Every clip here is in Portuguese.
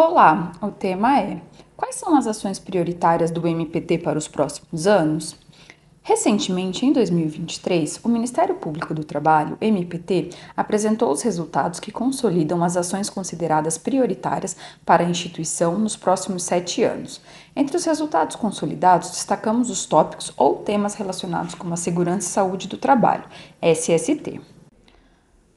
Olá, o tema é: Quais são as ações prioritárias do MPT para os próximos anos? Recentemente, em 2023, o Ministério Público do Trabalho, MPT, apresentou os resultados que consolidam as ações consideradas prioritárias para a instituição nos próximos sete anos. Entre os resultados consolidados, destacamos os tópicos ou temas relacionados com a segurança e saúde do trabalho, SST.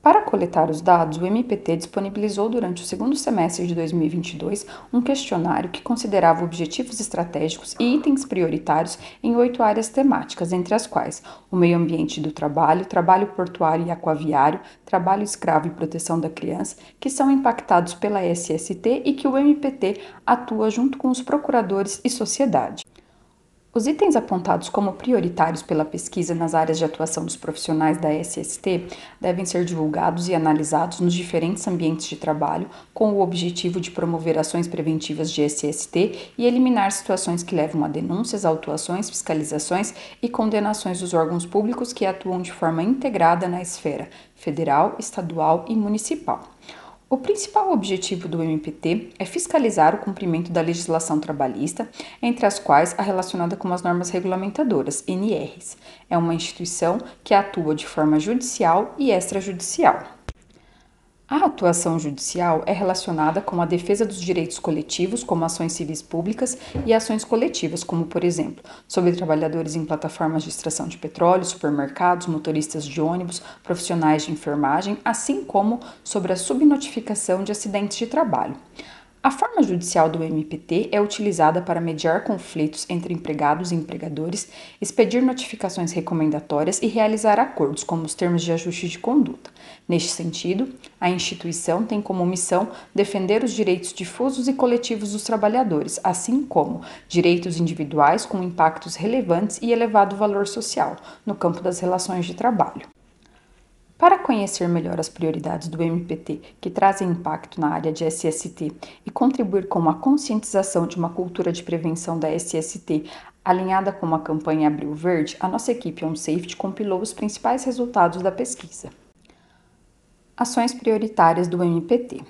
Para coletar os dados, o MPT disponibilizou durante o segundo semestre de 2022 um questionário que considerava objetivos estratégicos e itens prioritários em oito áreas temáticas, entre as quais o meio ambiente do trabalho, trabalho portuário e aquaviário, trabalho escravo e proteção da criança, que são impactados pela SST e que o MPT atua junto com os procuradores e sociedade. Os itens apontados como prioritários pela pesquisa nas áreas de atuação dos profissionais da SST devem ser divulgados e analisados nos diferentes ambientes de trabalho, com o objetivo de promover ações preventivas de SST e eliminar situações que levam a denúncias, autuações, fiscalizações e condenações dos órgãos públicos que atuam de forma integrada na esfera federal, estadual e municipal. O principal objetivo do MPT é fiscalizar o cumprimento da legislação trabalhista, entre as quais a relacionada com as normas regulamentadoras, NRs. É uma instituição que atua de forma judicial e extrajudicial. A atuação judicial é relacionada com a defesa dos direitos coletivos, como ações civis públicas, e ações coletivas, como, por exemplo, sobre trabalhadores em plataformas de extração de petróleo, supermercados, motoristas de ônibus, profissionais de enfermagem, assim como sobre a subnotificação de acidentes de trabalho. A forma judicial do MPT é utilizada para mediar conflitos entre empregados e empregadores, expedir notificações recomendatórias e realizar acordos, como os termos de ajuste de conduta. Neste sentido, a instituição tem como missão defender os direitos difusos e coletivos dos trabalhadores, assim como direitos individuais com impactos relevantes e elevado valor social no campo das relações de trabalho. Para conhecer melhor as prioridades do MPT que trazem impacto na área de SST e contribuir com a conscientização de uma cultura de prevenção da SST alinhada com a campanha Abril Verde, a nossa equipe OnSafety compilou os principais resultados da pesquisa. Ações prioritárias do MPT.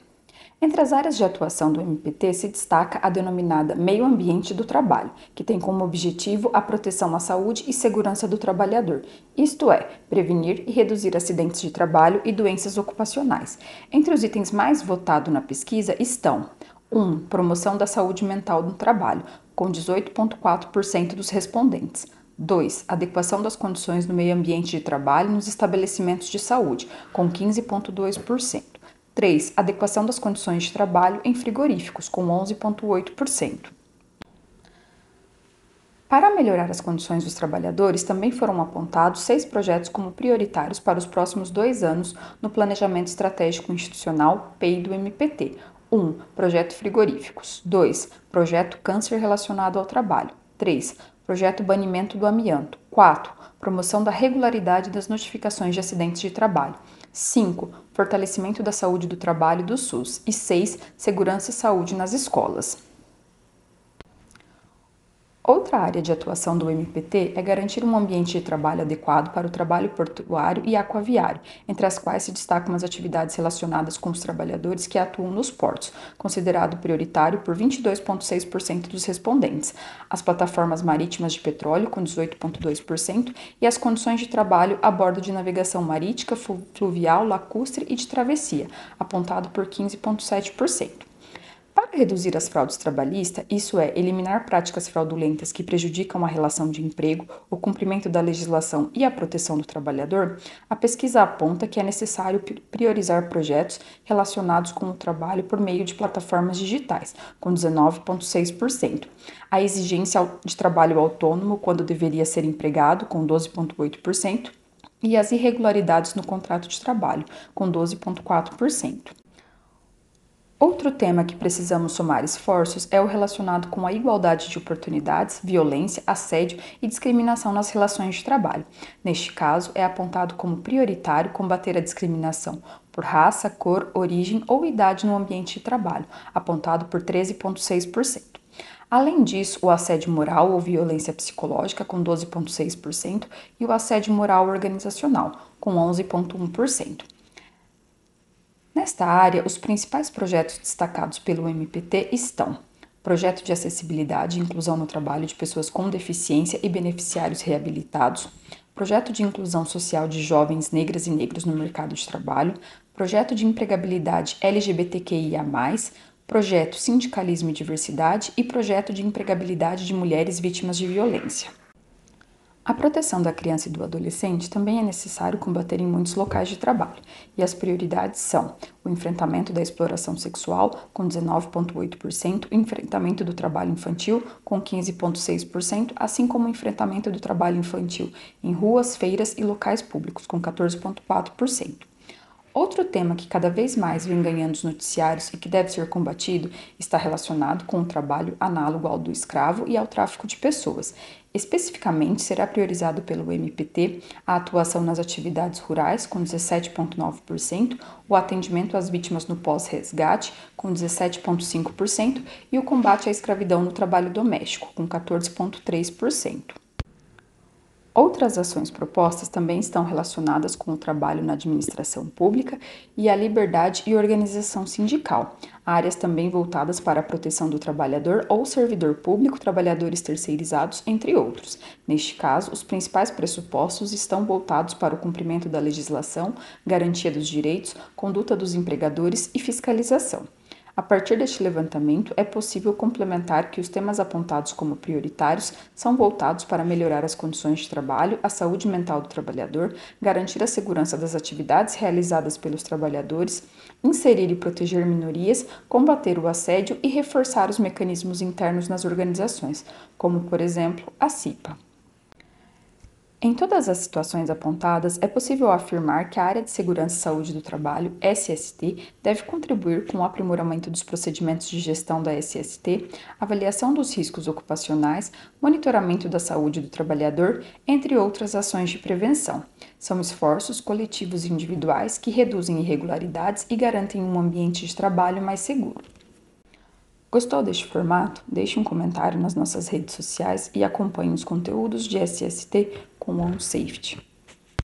Entre as áreas de atuação do MPT se destaca a denominada Meio Ambiente do Trabalho, que tem como objetivo a proteção à saúde e segurança do trabalhador, isto é, prevenir e reduzir acidentes de trabalho e doenças ocupacionais. Entre os itens mais votados na pesquisa estão 1. Um, promoção da saúde mental no trabalho, com 18,4% dos respondentes. 2. Adequação das condições no meio ambiente de trabalho nos estabelecimentos de saúde, com 15,2%. 3. Adequação das condições de trabalho em frigoríficos, com 11,8%. Para melhorar as condições dos trabalhadores, também foram apontados seis projetos como prioritários para os próximos dois anos no Planejamento Estratégico Institucional PEI do MPT. 1. Um, projeto Frigoríficos. 2. Projeto Câncer relacionado ao trabalho. 3. Projeto Banimento do Amianto. 4. Promoção da regularidade das notificações de acidentes de trabalho. 5. Fortalecimento da saúde do trabalho do SUS. E 6. Segurança e saúde nas escolas. Outra área de atuação do MPT é garantir um ambiente de trabalho adequado para o trabalho portuário e aquaviário, entre as quais se destacam as atividades relacionadas com os trabalhadores que atuam nos portos, considerado prioritário por 22,6% dos respondentes, as plataformas marítimas de petróleo, com 18,2%, e as condições de trabalho a bordo de navegação marítima, fluvial, lacustre e de travessia, apontado por 15,7%. Reduzir as fraudes trabalhistas, isso é, eliminar práticas fraudulentas que prejudicam a relação de emprego, o cumprimento da legislação e a proteção do trabalhador, a pesquisa aponta que é necessário priorizar projetos relacionados com o trabalho por meio de plataformas digitais, com 19,6%, a exigência de trabalho autônomo quando deveria ser empregado, com 12,8%, e as irregularidades no contrato de trabalho, com 12,4%. Outro tema que precisamos somar esforços é o relacionado com a igualdade de oportunidades, violência, assédio e discriminação nas relações de trabalho. Neste caso, é apontado como prioritário combater a discriminação por raça, cor, origem ou idade no ambiente de trabalho, apontado por 13,6%. Além disso, o assédio moral ou violência psicológica, com 12,6%, e o assédio moral organizacional, com 11,1%. Nesta área, os principais projetos destacados pelo MPT estão: Projeto de acessibilidade e inclusão no trabalho de pessoas com deficiência e beneficiários reabilitados, Projeto de inclusão social de jovens negras e negros no mercado de trabalho, Projeto de empregabilidade LGBTQIA+, Projeto Sindicalismo e Diversidade e Projeto de empregabilidade de mulheres vítimas de violência. A proteção da criança e do adolescente também é necessário combater em muitos locais de trabalho, e as prioridades são o enfrentamento da exploração sexual, com 19,8%, o enfrentamento do trabalho infantil, com 15,6%, assim como o enfrentamento do trabalho infantil em ruas, feiras e locais públicos, com 14,4%. Outro tema que cada vez mais vem ganhando os noticiários e que deve ser combatido está relacionado com o trabalho análogo ao do escravo e ao tráfico de pessoas. Especificamente, será priorizado pelo MPT a atuação nas atividades rurais, com 17,9%, o atendimento às vítimas no pós-resgate, com 17,5%, e o combate à escravidão no trabalho doméstico, com 14,3%. Outras ações propostas também estão relacionadas com o trabalho na administração pública e a liberdade e organização sindical, áreas também voltadas para a proteção do trabalhador ou servidor público, trabalhadores terceirizados, entre outros. Neste caso, os principais pressupostos estão voltados para o cumprimento da legislação, garantia dos direitos, conduta dos empregadores e fiscalização. A partir deste levantamento, é possível complementar que os temas apontados como prioritários são voltados para melhorar as condições de trabalho, a saúde mental do trabalhador, garantir a segurança das atividades realizadas pelos trabalhadores, inserir e proteger minorias, combater o assédio e reforçar os mecanismos internos nas organizações, como, por exemplo, a CIPA. Em todas as situações apontadas, é possível afirmar que a área de segurança e saúde do trabalho, SST, deve contribuir com o aprimoramento dos procedimentos de gestão da SST, avaliação dos riscos ocupacionais, monitoramento da saúde do trabalhador, entre outras ações de prevenção. São esforços coletivos e individuais que reduzem irregularidades e garantem um ambiente de trabalho mais seguro. Gostou deste formato? Deixe um comentário nas nossas redes sociais e acompanhe os conteúdos de SST com OnSafety.